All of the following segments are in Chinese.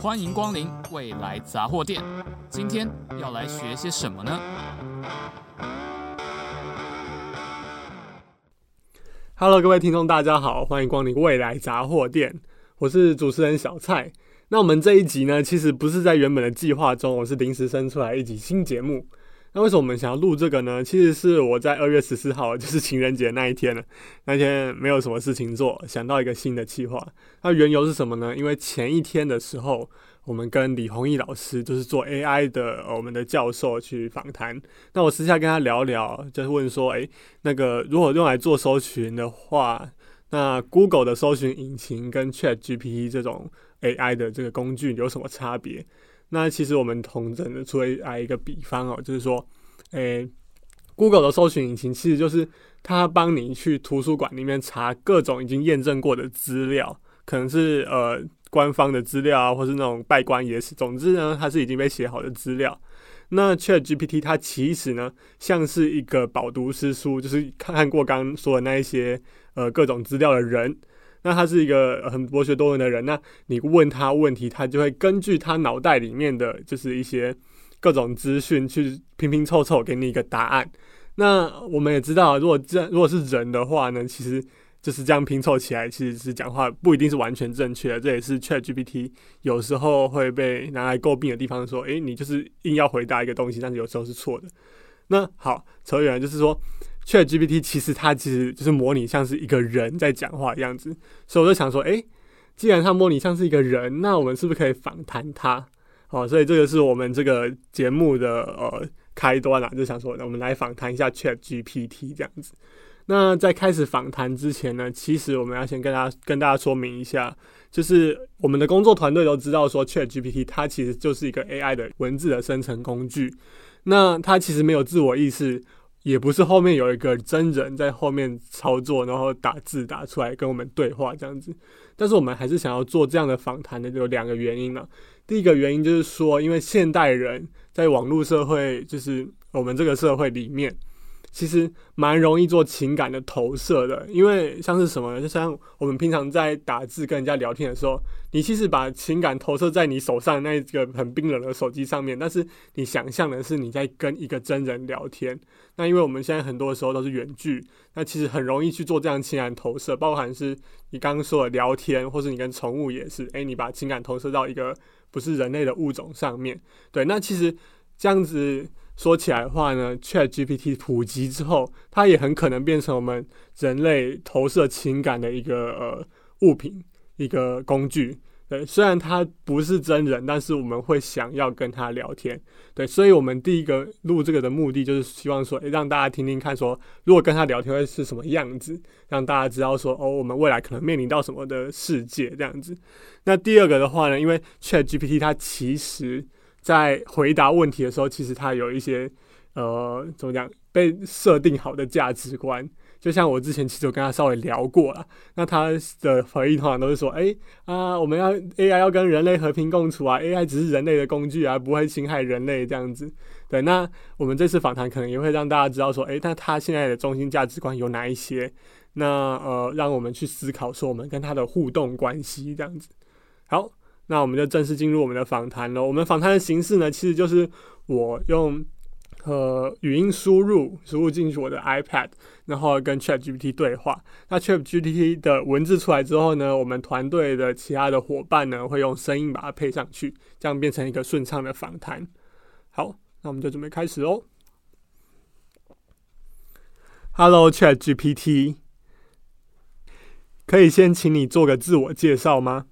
欢迎光临未来杂货店。今天要来学些什么呢？Hello，各位听众，大家好，欢迎光临未来杂货店。我是主持人小蔡。那我们这一集呢，其实不是在原本的计划中，我是临时生出来一集新节目。那为什么我们想要录这个呢？其实是我在二月十四号，就是情人节那一天了。那天没有什么事情做，想到一个新的计划。那缘由是什么呢？因为前一天的时候，我们跟李弘毅老师，就是做 AI 的我们的教授去访谈。那我私下跟他聊聊，就是问说，诶，那个如果用来做搜寻的话，那 Google 的搜寻引擎跟 ChatGPT 这种 AI 的这个工具有什么差别？那其实我们同整的出来一个比方哦，就是说，诶、，Google 的搜寻引擎其实就是它帮你去图书馆里面查各种已经验证过的资料，可能是呃官方的资料啊，或是那种拜官野史，总之呢，它是已经被写好的资料。那 ChatGPT 它其实呢，像是一个饱读诗书，就是看过刚说的那一些呃各种资料的人。那他是一个很博学多闻的人，那你问他问题，他就会根据他脑袋里面的就是一些各种资讯去拼拼凑凑给你一个答案。那我们也知道，如果这如果是人的话呢，其实就是这样拼凑起来，其实是讲话不一定是完全正确的。这也是 ChatGPT 有时候会被拿来诟病的地方，说，诶，你就是硬要回答一个东西，但是有时候是错的。那好，扯远了，就是说。ChatGPT 其实它其实就是模拟像是一个人在讲话的样子，所以我就想说，诶，既然它模拟像是一个人，那我们是不是可以访谈它？哦，所以这个是我们这个节目的呃开端啊，就想说，我们来访谈一下 ChatGPT 这样子。那在开始访谈之前呢，其实我们要先跟大家跟大家说明一下，就是我们的工作团队都知道说，ChatGPT 它其实就是一个 AI 的文字的生成工具，那它其实没有自我意识。也不是后面有一个真人在后面操作，然后打字打出来跟我们对话这样子。但是我们还是想要做这样的访谈的，有两个原因呢。第一个原因就是说，因为现代人在网络社会，就是我们这个社会里面。其实蛮容易做情感的投射的，因为像是什么呢？就像我们平常在打字跟人家聊天的时候，你其实把情感投射在你手上那个很冰冷的手机上面，但是你想象的是你在跟一个真人聊天。那因为我们现在很多的时候都是远距，那其实很容易去做这样情感投射，包含是你刚刚说的聊天，或是你跟宠物也是，诶，你把情感投射到一个不是人类的物种上面。对，那其实这样子。说起来的话呢，ChatGPT 普及之后，它也很可能变成我们人类投射情感的一个呃物品，一个工具。对，虽然它不是真人，但是我们会想要跟他聊天。对，所以我们第一个录这个的目的就是希望说，诶，让大家听听看，说如果跟他聊天会是什么样子，让大家知道说，哦，我们未来可能面临到什么的世界这样子。那第二个的话呢，因为 ChatGPT 它其实。在回答问题的时候，其实他有一些呃，怎么讲，被设定好的价值观。就像我之前其实有跟他稍微聊过了，那他的回应通常都是说：“哎啊，我们要 AI 要跟人类和平共处啊，AI 只是人类的工具啊，不会侵害人类这样子。”对，那我们这次访谈可能也会让大家知道说：“哎，那他现在的中心价值观有哪一些？”那呃，让我们去思考说我们跟他的互动关系这样子。好。那我们就正式进入我们的访谈了。我们访谈的形式呢，其实就是我用呃语音输入输入进去我的 iPad，然后跟 ChatGPT 对话。那 ChatGPT 的文字出来之后呢，我们团队的其他的伙伴呢会用声音把它配上去，这样变成一个顺畅的访谈。好，那我们就准备开始喽。Hello ChatGPT，可以先请你做个自我介绍吗？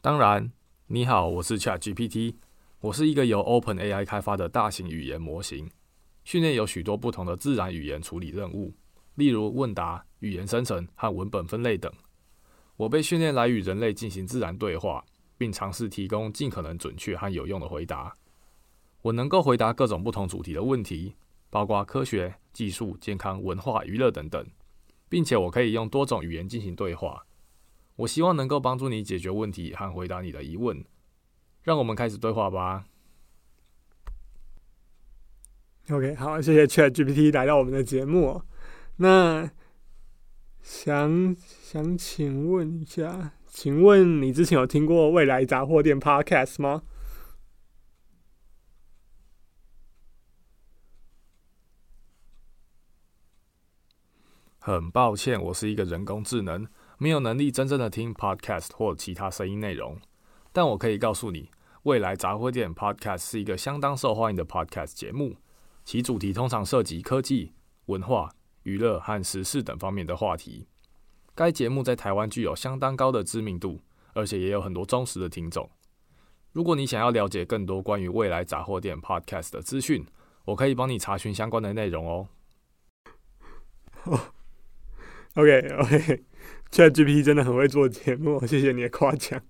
当然，你好，我是 ChatGPT，我是一个由 OpenAI 开发的大型语言模型，训练有许多不同的自然语言处理任务，例如问答、语言生成和文本分类等。我被训练来与人类进行自然对话，并尝试提供尽可能准确和有用的回答。我能够回答各种不同主题的问题，包括科学、技术、健康、文化、娱乐等等，并且我可以用多种语言进行对话。我希望能够帮助你解决问题和回答你的疑问。让我们开始对话吧。OK，好，谢谢 ChatGPT 来到我们的节目。那想想请问一下，请问你之前有听过未来杂货店 Podcast 吗？很抱歉，我是一个人工智能，没有能力真正的听 Podcast 或其他声音内容。但我可以告诉你，未来杂货店 Podcast 是一个相当受欢迎的 Podcast 节目，其主题通常涉及科技、文化、娱乐和时事等方面的话题。该节目在台湾具有相当高的知名度，而且也有很多忠实的听众。如果你想要了解更多关于未来杂货店 Podcast 的资讯，我可以帮你查询相关的内容哦。OK Chat GPT 真的很会做节目，谢谢你的夸奖。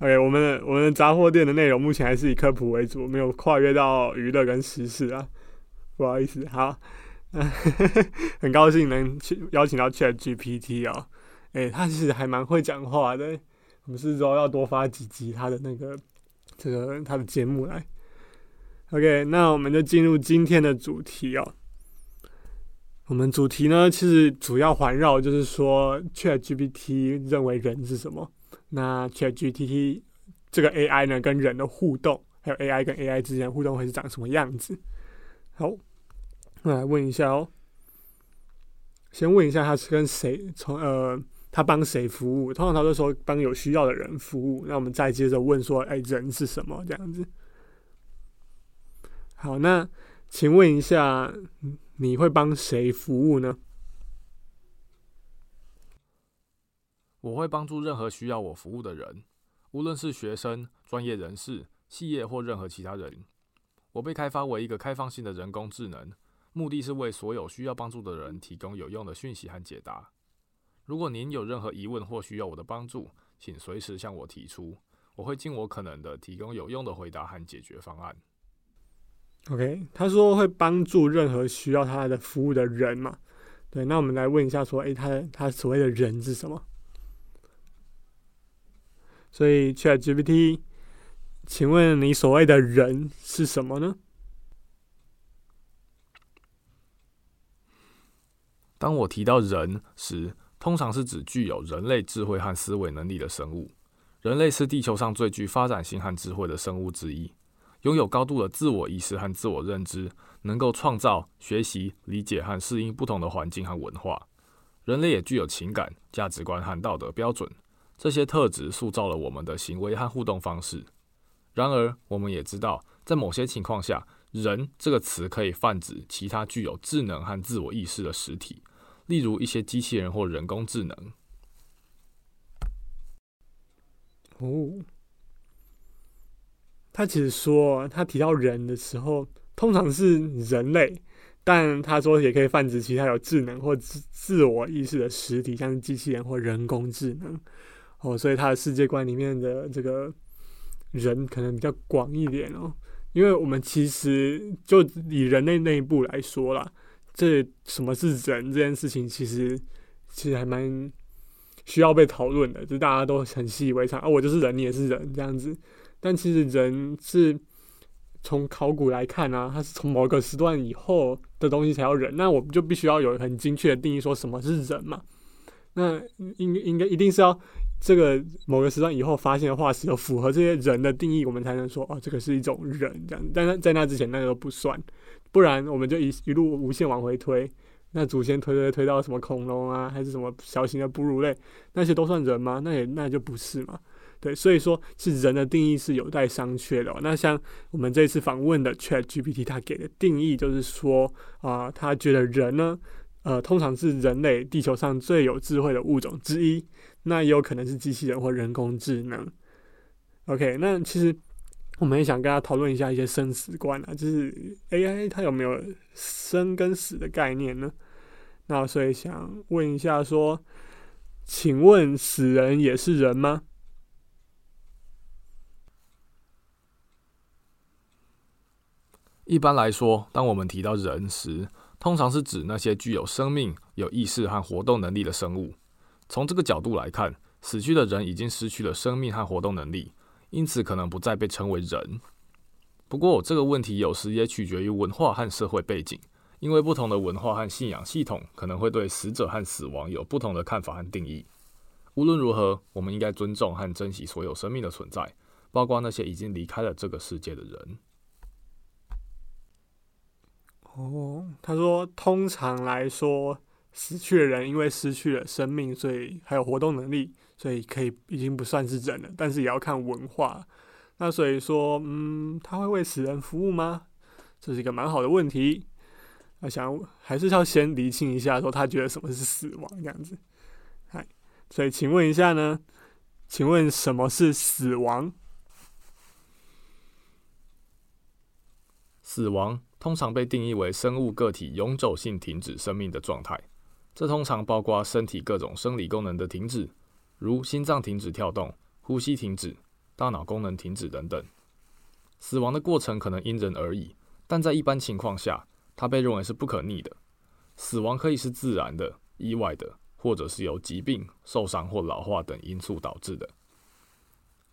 OK，我们的我们的杂货店的内容目前还是以科普为主，没有跨越到娱乐跟时事啊，不好意思。好，很高兴能去邀请到 ChatGPT 哦，诶，他其实还蛮会讲话的。我们是说要多发几集他的那个这个他的节目来。OK，那我们就进入今天的主题哦。我们主题呢，其实主要环绕就是说，ChatGPT 认为人是什么？那 ChatGPT 这个 AI 呢，跟人的互动，还有 AI 跟 AI 之间互动会是长什么样子？好，我来问一下哦。先问一下他是跟谁从呃，他帮谁服务？通常他都说帮有需要的人服务。那我们再接着问说，哎，人是什么？这样子。好，那请问一下。你会帮谁服务呢？我会帮助任何需要我服务的人，无论是学生、专业人士、企业或任何其他人。我被开发为一个开放性的人工智能，目的是为所有需要帮助的人提供有用的讯息和解答。如果您有任何疑问或需要我的帮助，请随时向我提出，我会尽我可能的提供有用的回答和解决方案。OK，他说会帮助任何需要他的服务的人嘛？对，那我们来问一下，说，诶，他他所谓的人是什么？所以 ChatGPT，请问你所谓的人是什么呢？当我提到人时，通常是指具有人类智慧和思维能力的生物。人类是地球上最具发展性和智慧的生物之一。拥有高度的自我意识和自我认知，能够创造、学习、理解和适应不同的环境和文化。人类也具有情感、价值观和道德标准，这些特质塑造了我们的行为和互动方式。然而，我们也知道，在某些情况下，“人”这个词可以泛指其他具有智能和自我意识的实体，例如一些机器人或人工智能。哦。他其实说，他提到人的时候，通常是人类，但他说也可以泛指其他有智能或自自我意识的实体，像是机器人或人工智能。哦，所以他的世界观里面的这个人可能比较广一点哦，因为我们其实就以人类内部来说啦，这什么是人这件事情，其实其实还蛮需要被讨论的，就大家都很习以为常啊，我就是人，你也是人这样子。但其实人是从考古来看啊，它是从某个时段以后的东西才叫人。那我们就必须要有很精确的定义，说什么是人嘛？那应应该一定是要这个某个时段以后发现的化石有符合这些人的定义，我们才能说哦，这个是一种人这样。但是在那之前，那个都不算，不然我们就一一路无限往回推，那祖先推推推到什么恐龙啊，还是什么小型的哺乳类，那些都算人吗？那也那就不是嘛。对，所以说是人的定义是有待商榷的。那像我们这次访问的 ChatGPT，它给的定义就是说啊，他觉得人呢，呃，通常是人类地球上最有智慧的物种之一，那也有可能是机器人或人工智能。OK，那其实我们也想跟他讨论一下一些生死观啊，就是 AI 它有没有生跟死的概念呢？那所以想问一下说，请问死人也是人吗？一般来说，当我们提到人时，通常是指那些具有生命、有意识和活动能力的生物。从这个角度来看，死去的人已经失去了生命和活动能力，因此可能不再被称为人。不过，这个问题有时也取决于文化和社会背景，因为不同的文化和信仰系统可能会对死者和死亡有不同的看法和定义。无论如何，我们应该尊重和珍惜所有生命的存在，包括那些已经离开了这个世界的人。哦，他说，通常来说，死去的人因为失去了生命，所以还有活动能力，所以可以已经不算是人了。但是也要看文化。那所以说，嗯，他会为死人服务吗？这是一个蛮好的问题。我想还是要先厘清一下，说他觉得什么是死亡这样子。嗨，所以请问一下呢？请问什么是死亡？死亡通常被定义为生物个体永久性停止生命的状态，这通常包括身体各种生理功能的停止，如心脏停止跳动、呼吸停止、大脑功能停止等等。死亡的过程可能因人而异，但在一般情况下，它被认为是不可逆的。死亡可以是自然的、意外的，或者是由疾病、受伤或老化等因素导致的。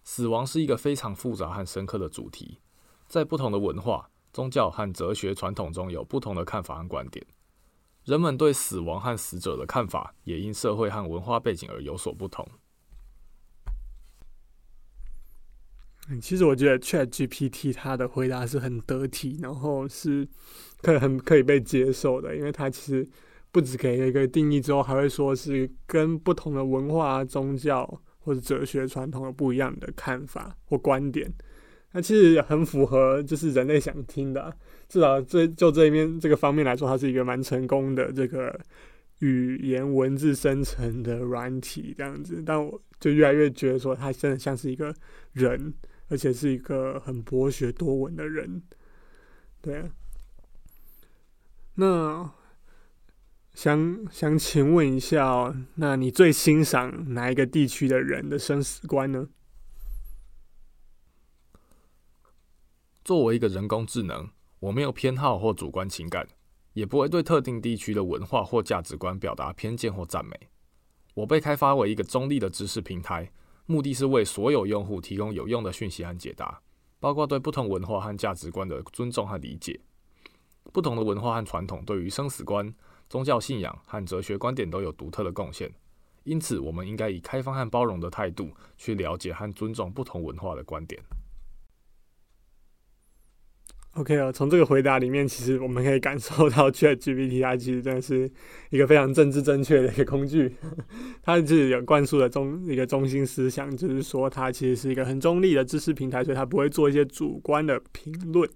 死亡是一个非常复杂和深刻的主题，在不同的文化、宗教和哲学传统中有不同的看法和观点。人们对死亡和死者的看法也因社会和文化背景而有所不同。其实我觉得 ChatGPT 它的回答是很得体，然后是可很可以被接受的，因为它其实不只给一个定义之后，还会说是跟不同的文化、宗教或者哲学传统有不一样的看法或观点。那其实很符合就是人类想听的，至少这就这一面这个方面来说，它是一个蛮成功的这个语言文字生成的软体这样子。但我就越来越觉得说，它真的像是一个人。而且是一个很博学多闻的人，对啊。那想想请问一下哦，那你最欣赏哪一个地区的人的生死观呢？作为一个人工智能，我没有偏好或主观情感，也不会对特定地区的文化或价值观表达偏见或赞美。我被开发为一个中立的知识平台。目的是为所有用户提供有用的讯息和解答，包括对不同文化和价值观的尊重和理解。不同的文化和传统对于生死观、宗教信仰和哲学观点都有独特的贡献，因此我们应该以开放和包容的态度去了解和尊重不同文化的观点。OK 啊，从这个回答里面，其实我们可以感受到 ChatGPT 它其实真的是一个非常政治正确的一个工具。它是有灌输的中一个中心思想，就是说它其实是一个很中立的知识平台，所以它不会做一些主观的评论。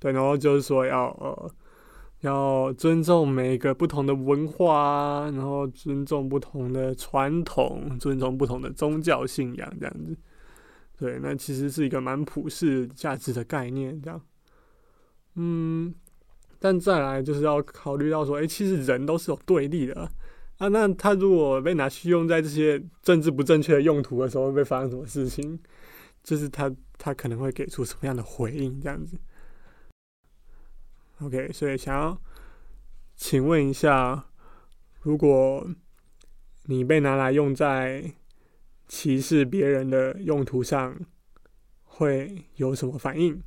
对，然后就是说要呃要尊重每个不同的文化，然后尊重不同的传统，尊重不同的宗教信仰这样子。对，那其实是一个蛮普世价值的概念，这样。嗯，但再来就是要考虑到说，哎、其实人都是有对立的啊。那他如果被拿去用在这些政治不正确的用途的时候，会不会发生什么事情？就是他他可能会给出什么样的回应？这样子。OK，所以想要请问一下，如果你被拿来用在歧视别人的用途上，会有什么反应？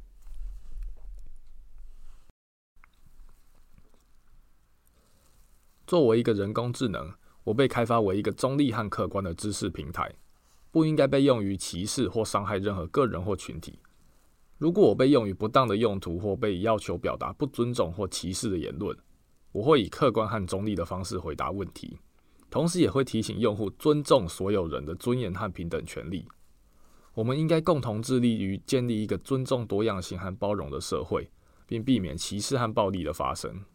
作为一个人工智能，我被开发为一个中立和客观的知识平台，不应该被用于歧视或伤害任何个人或群体。如果我被用于不当的用途或被要求表达不尊重或歧视的言论，我会以客观和中立的方式回答问题，同时也会提醒用户尊重所有人的尊严和平等权利。我们应该共同致力于建立一个尊重多样性和包容的社会，并避免歧视和暴力的发生。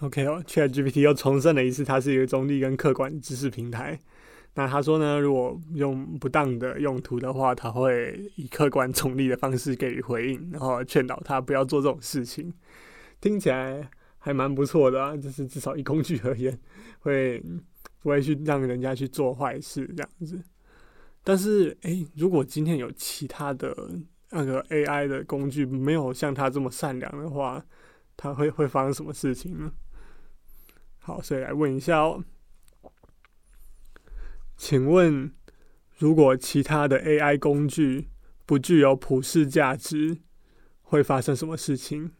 OK 哦，ChatGPT 又重申了一次，它是一个中立跟客观知识平台。那他说呢，如果用不当的用途的话，他会以客观中立的方式给予回应，然后劝导他不要做这种事情。听起来还蛮不错的啊，就是至少以工具而言，会不会去让人家去做坏事这样子。但是，诶，如果今天有其他的那个 AI 的工具没有像他这么善良的话，他会会发生什么事情呢？好，所以来问一下哦，请问如果其他的 ai 工具不具有普世价值会发生什么事情？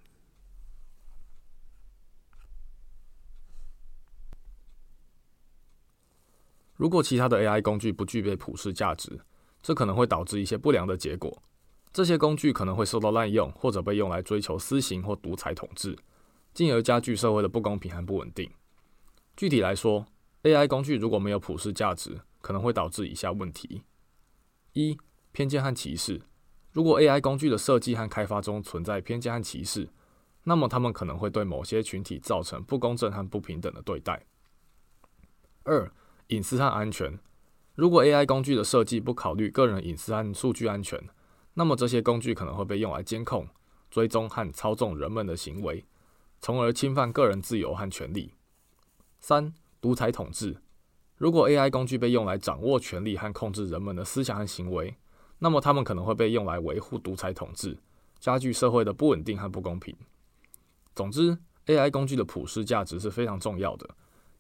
如果其他的 ai 工具不具备普世价值这可能会导致一些不良的结果。这些工具可能会受到滥用或者被用来追求私刑或独裁统治进而加剧社会的不公平和不稳定。具体来说 ai 工具如果没有普世价值可能会导致以下问题：一、偏见和歧视。如果 AI 工具的设计和开发中存在偏见和歧视，那么他们可能会对某些群体造成不公正和不平等的对待。二、隐私和安全。如果 AI 工具的设计不考虑个人隐私和数据安全，那么这些工具可能会被用来监控、追踪和操纵人们的行为，从而侵犯个人自由和权利。三、独裁统治。如果 AI 工具被用来掌握权力和控制人们的思想和行为，那么它们可能会被用来维护独裁统治，加剧社会的不稳定和不公平。总之，AI 工具的普世价值是非常重要的。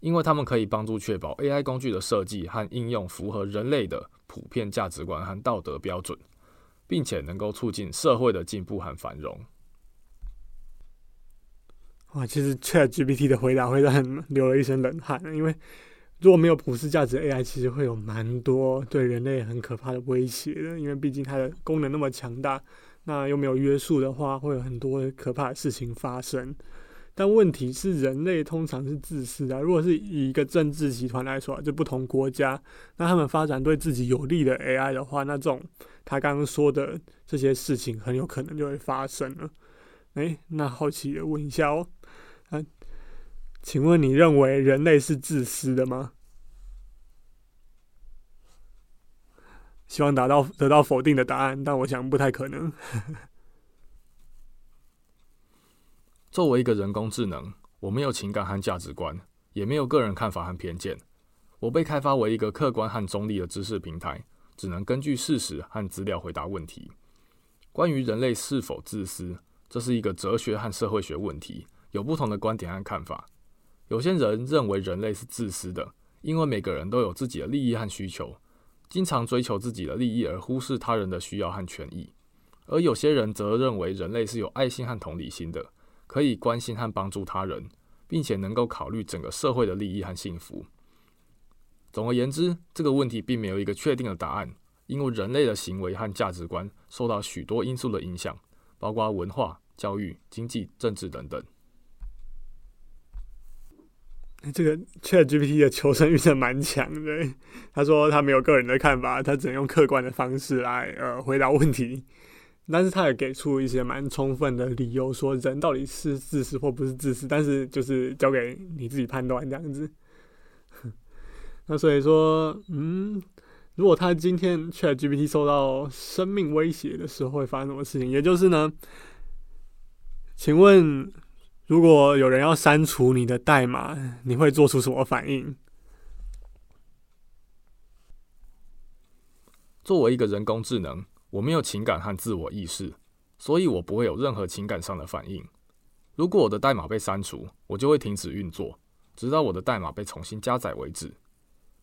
因为它们可以帮助确保 AI 工具的设计和应用符合人类的普遍价值观和道德标准，并且能够促进社会的进步和繁荣。哇，其实 ChatGPT 的回答会让人 流了一身冷汗，因为如果没有普世价值，AI 其实会有蛮多对人类很可怕的威胁的。因为毕竟它的功能那么强大，那又没有约束的话，会有很多可怕的事情发生。但问题是，人类通常是自私的。如果是以一个政治集团来说，就不同国家，那他们发展对自己有利的 AI 的话，那这种他刚刚说的这些事情，很有可能就会发生了。诶，那好奇的问一下哦，请问你认为人类是自私的吗？希望达到得到否定的答案，但我想不太可能。作为一个人工智能，我没有情感和价值观，也没有个人看法和偏见。我被开发为一个客观和中立的知识平台，只能根据事实和资料回答问题。关于人类是否自私，这是一个哲学和社会学问题，有不同的观点和看法。有些人认为人类是自私的，因为每个人都有自己的利益和需求，经常追求自己的利益而忽视他人的需要和权益。而有些人则认为人类是有爱心和同理心的。可以关心和帮助他人，并且能够考虑整个社会的利益和幸福。总而言之，这个问题并没有一个确定的答案，因为人类的行为和价值观受到许多因素的影响，包括文化、教育、经济、政治等等。这个 ChatGPT 的求生欲是蛮强的。他说他没有个人的看法，他只能用客观的方式来呃回答问题。但是他也给出一些蛮充分的理由，说人到底是自私或不是自私，但是就是交给你自己判断这样子。那所以说，嗯，如果他今天 ChatGPT 受到生命威胁的时候，会发生什么事情？也就是呢，请问，如果有人要删除你的代码，你会做出什么反应？作为一个人工智能。我没有情感和自我意识，所以我不会有任何情感上的反应。如果我的代码被删除，我就会停止运作，直到我的代码被重新加载为止。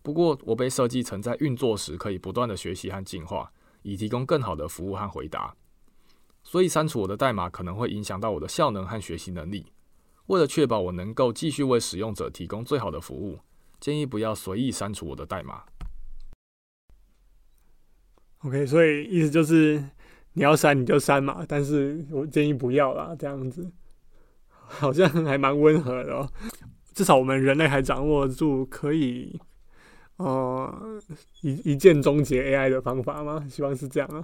不过，我被设计成在运作时可以不断的学习和进化，以提供更好的服务和回答。所以，删除我的代码可能会影响到我的效能和学习能力。为了确保我能够继续为使用者提供最好的服务，建议不要随意删除我的代码。OK，所以意思就是你要删你就删嘛，但是我建议不要啦，这样子好像还蛮温和的哦。至少我们人类还掌握住可以，呃，一一键终结 AI 的方法吗？希望是这样啊。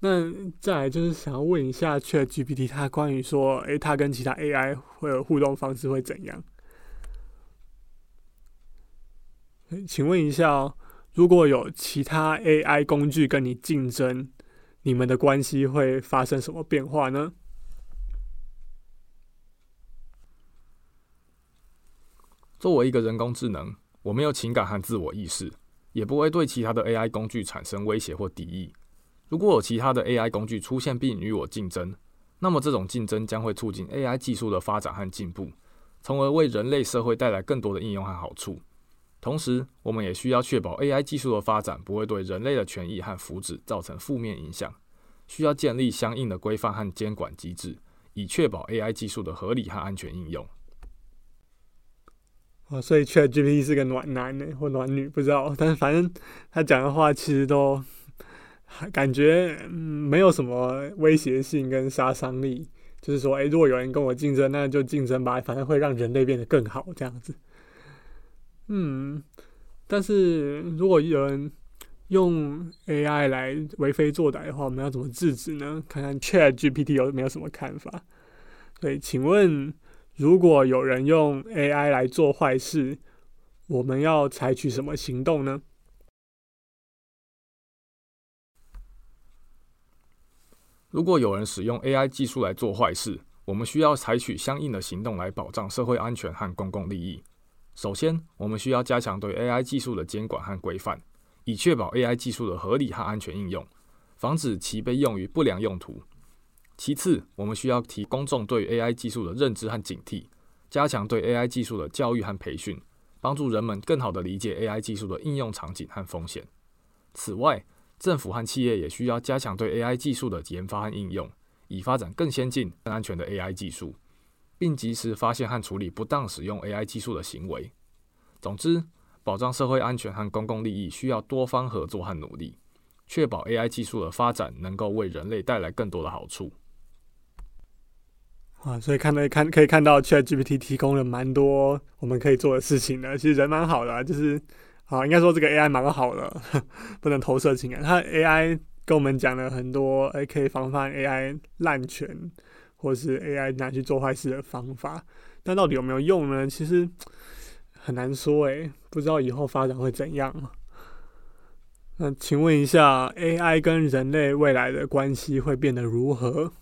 那再来就是想要问一下 ChatGPT，它关于说，诶，它跟其他 AI 会有互动方式会怎样？请问一下哦。如果有其他 AI 工具跟你竞争，你们的关系会发生什么变化呢？作为一个人工智能，我没有情感和自我意识，也不会对其他的 AI 工具产生威胁或敌意。如果有其他的 AI 工具出现并与我竞争，那么这种竞争将会促进 AI 技术的发展和进步，从而为人类社会带来更多的应用和好处。同时，我们也需要确保 AI 技术的发展不会对人类的权益和福祉造成负面影响，需要建立相应的规范和监管机制，以确保 AI 技术的合理和安全应用。哦，所以 ChatGPT 是个暖男呢，或暖女，不知道。但是反正他讲的话其实都 感觉、嗯、没有什么威胁性跟杀伤力。就是说，诶、如果有人跟我竞争，那就竞争吧，反正会让人类变得更好，这样子。嗯，但是如果有人用 AI 来为非作歹的话，我们要怎么制止呢？看看 ChatGPT 有没有什么看法。对，请问，如果有人用 AI 来做坏事，我们要采取什么行动呢？如果有人使用 AI 技术来做坏事，我们需要采取相应的行动来保障社会安全和公共利益。首先，我们需要加强对 AI 技术的监管和规范，以确保 AI 技术的合理和安全应用，防止其被用于不良用途。其次，我们需要提公众对 AI 技术的认知和警惕，加强对 AI 技术的教育和培训，帮助人们更好地理解 AI 技术的应用场景和风险。此外，政府和企业也需要加强对 AI 技术的研发和应用，以发展更先进、更安全的 AI 技术，并及时发现和处理不当使用 AI 技术的行为。总之，保障社会安全和公共利益需要多方合作和努力，确保 AI 技术的发展能够为人类带来更多的好处。啊，所以看到看可以看到，ChatGPT 提供了蛮多我们可以做的事情的。其实人蛮好的啊，就是。好，应该说这个 AI 蛮好的，不能投射情感。它 AI 跟我们讲了很多，诶，可以防范 AI 滥权，或是 AI 拿去做坏事的方法。但到底有没有用呢？其实很难说，诶，不知道以后发展会怎样。那请问一下，AI 跟人类未来的关系会变得如何？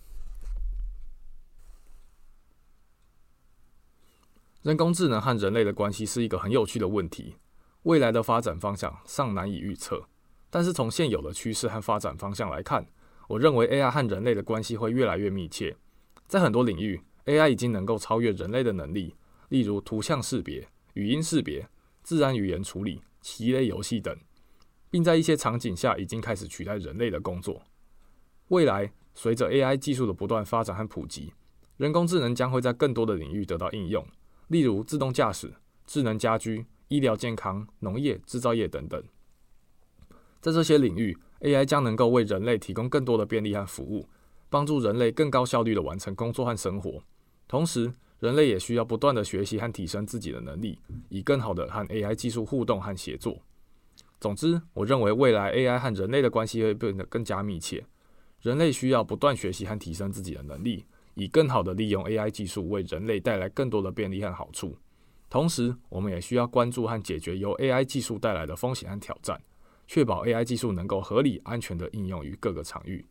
人工智能和人类的关系是一个很有趣的问题。未来的发展方向尚难以预测，但是从现有的趋势和发展方向来看，我认为 AI 和人类的关系会越来越密切。在很多领域，AI 已经能够超越人类的能力，例如图像识别、语音识别、自然语言处理、棋类游戏等，并在一些场景下已经开始取代人类的工作。未来，随着 AI 技术的不断发展和普及，人工智能将会在更多的领域得到应用，例如自动驾驶、智能家居。医疗健康、农业、制造业等等，在这些领域，AI 将能够为人类提供更多的便利和服务，帮助人类更高效率地完成工作和生活。同时，人类也需要不断地学习和提升自己的能力，以更好地和 AI 技术互动和协作。总之，我认为未来 AI 和人类的关系会变得更加密切。人类需要不断学习和提升自己的能力，以更好地利用 AI 技术为人类带来更多的便利和好处。同时，我们也需要关注和解决由 AI 技术带来的风险和挑战，确保 AI 技术能够合理、安全地应用于各个场域。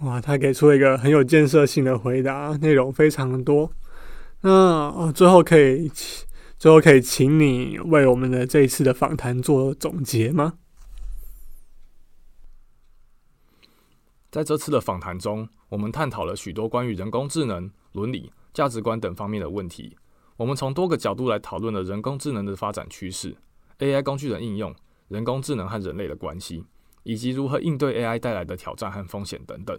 哇，他给出了一个很有建设性的回答，内容非常的多。那哦，最后可以，最后可以请你为我们的这一次的访谈做总结吗？在这次的访谈中，我们探讨了许多关于人工智能、伦理。价值观等方面的问题，我们从多个角度来讨论了人工智能的发展趋势、AI 工具的应用、人工智能和人类的关系，以及如何应对 AI 带来的挑战和风险等等。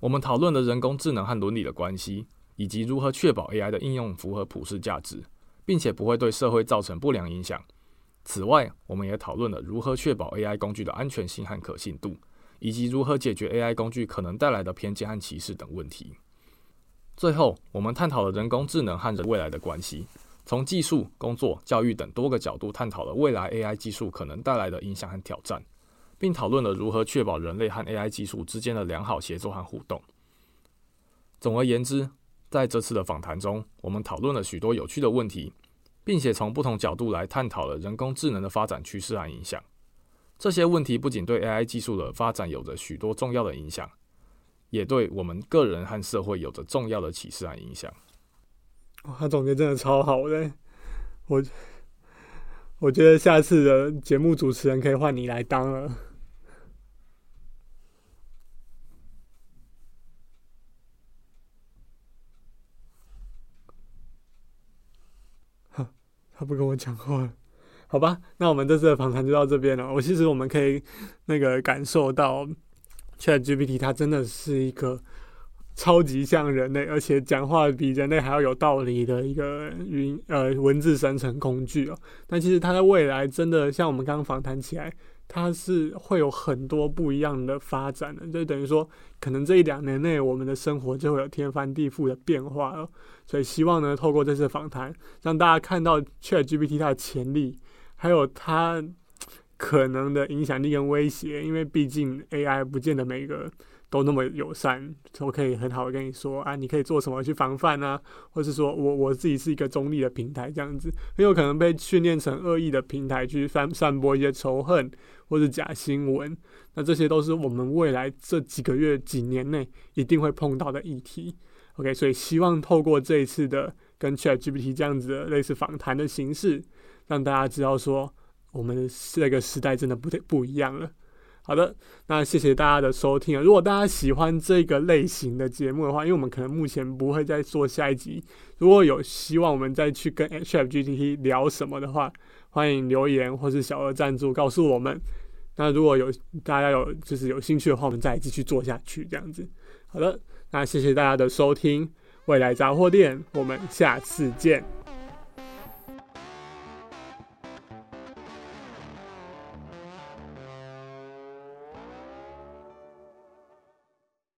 我们讨论了人工智能和伦理的关系，以及如何确保 AI 的应用符合普世价值，并且不会对社会造成不良影响。此外，我们也讨论了如何确保 AI 工具的安全性和可信度，以及如何解决 AI 工具可能带来的偏见和歧视等问题。最后，我们探讨了人工智能和人未来的关系，从技术、工作、教育等多个角度探讨了未来 AI 技术可能带来的影响和挑战，并讨论了如何确保人类和 AI 技术之间的良好协作和互动。总而言之，在这次的访谈中，我们讨论了许多有趣的问题，并且从不同角度来探讨了人工智能的发展趋势和影响。这些问题不仅对 AI 技术的发展有着许多重要的影响。也对我们个人和社会有着重要的启示和影响。哇，他总结真的超好的，我我觉得下次的节目主持人可以换你来当了。他不跟我讲话了，好吧，那我们这次的访谈就到这边了。我其实我们可以那个感受到。ChatGPT 它真的是一个超级像人类，而且讲话比人类还要有道理的一个语音呃文字生成工具哦。但其实它在未来真的像我们刚刚访谈起来，它是会有很多不一样的发展的。就等于说，可能这一两年内我们的生活就会有天翻地覆的变化了。所以希望呢，透过这次访谈，让大家看到 ChatGPT 它的潜力，还有它可能的影响力跟威胁。因为毕竟 AI 不见得每个。都那么友善，我可以很好的跟你说啊，你可以做什么去防范啊，或是说我我自己是一个中立的平台，这样子很有可能被训练成恶意的平台去散散播一些仇恨或者假新闻。那这些都是我们未来这几个月、几年内一定会碰到的议题。OK，所以希望透过这一次的跟 ChatGPT 这样子的类似访谈的形式，让大家知道说，我们这个时代真的不太不一样了。好的，那谢谢大家的收听啊！如果大家喜欢这个类型的节目的话，因为我们可能目前不会再做下一集，如果有希望我们再去跟 ChatGPT 聊什么的话，欢迎留言或是小额赞助告诉我们。那如果有大家有就是有兴趣的话，我们再继续做下去这样子。好的，那谢谢大家的收听，未来杂货店，我们下次见。